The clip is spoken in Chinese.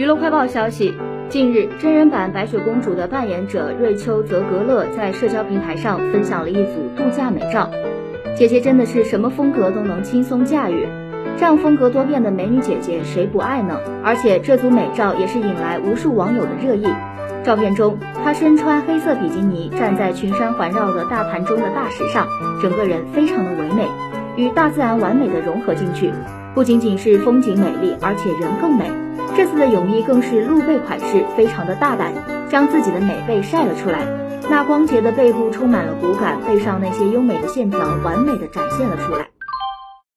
娱乐快报消息，近日真人版白雪公主的扮演者瑞秋·泽格勒在社交平台上分享了一组度假美照。姐姐真的是什么风格都能轻松驾驭，这样风格多变的美女姐姐谁不爱呢？而且这组美照也是引来无数网友的热议。照片中，她身穿黑色比基尼，站在群山环绕的大盘中的大石上，整个人非常的唯美，与大自然完美的融合进去。不仅仅是风景美丽，而且人更美。这次的泳衣更是露背款式，非常的大胆，将自己的美背晒了出来。那光洁的背部充满了骨感，背上那些优美的线条完美的展现了出来。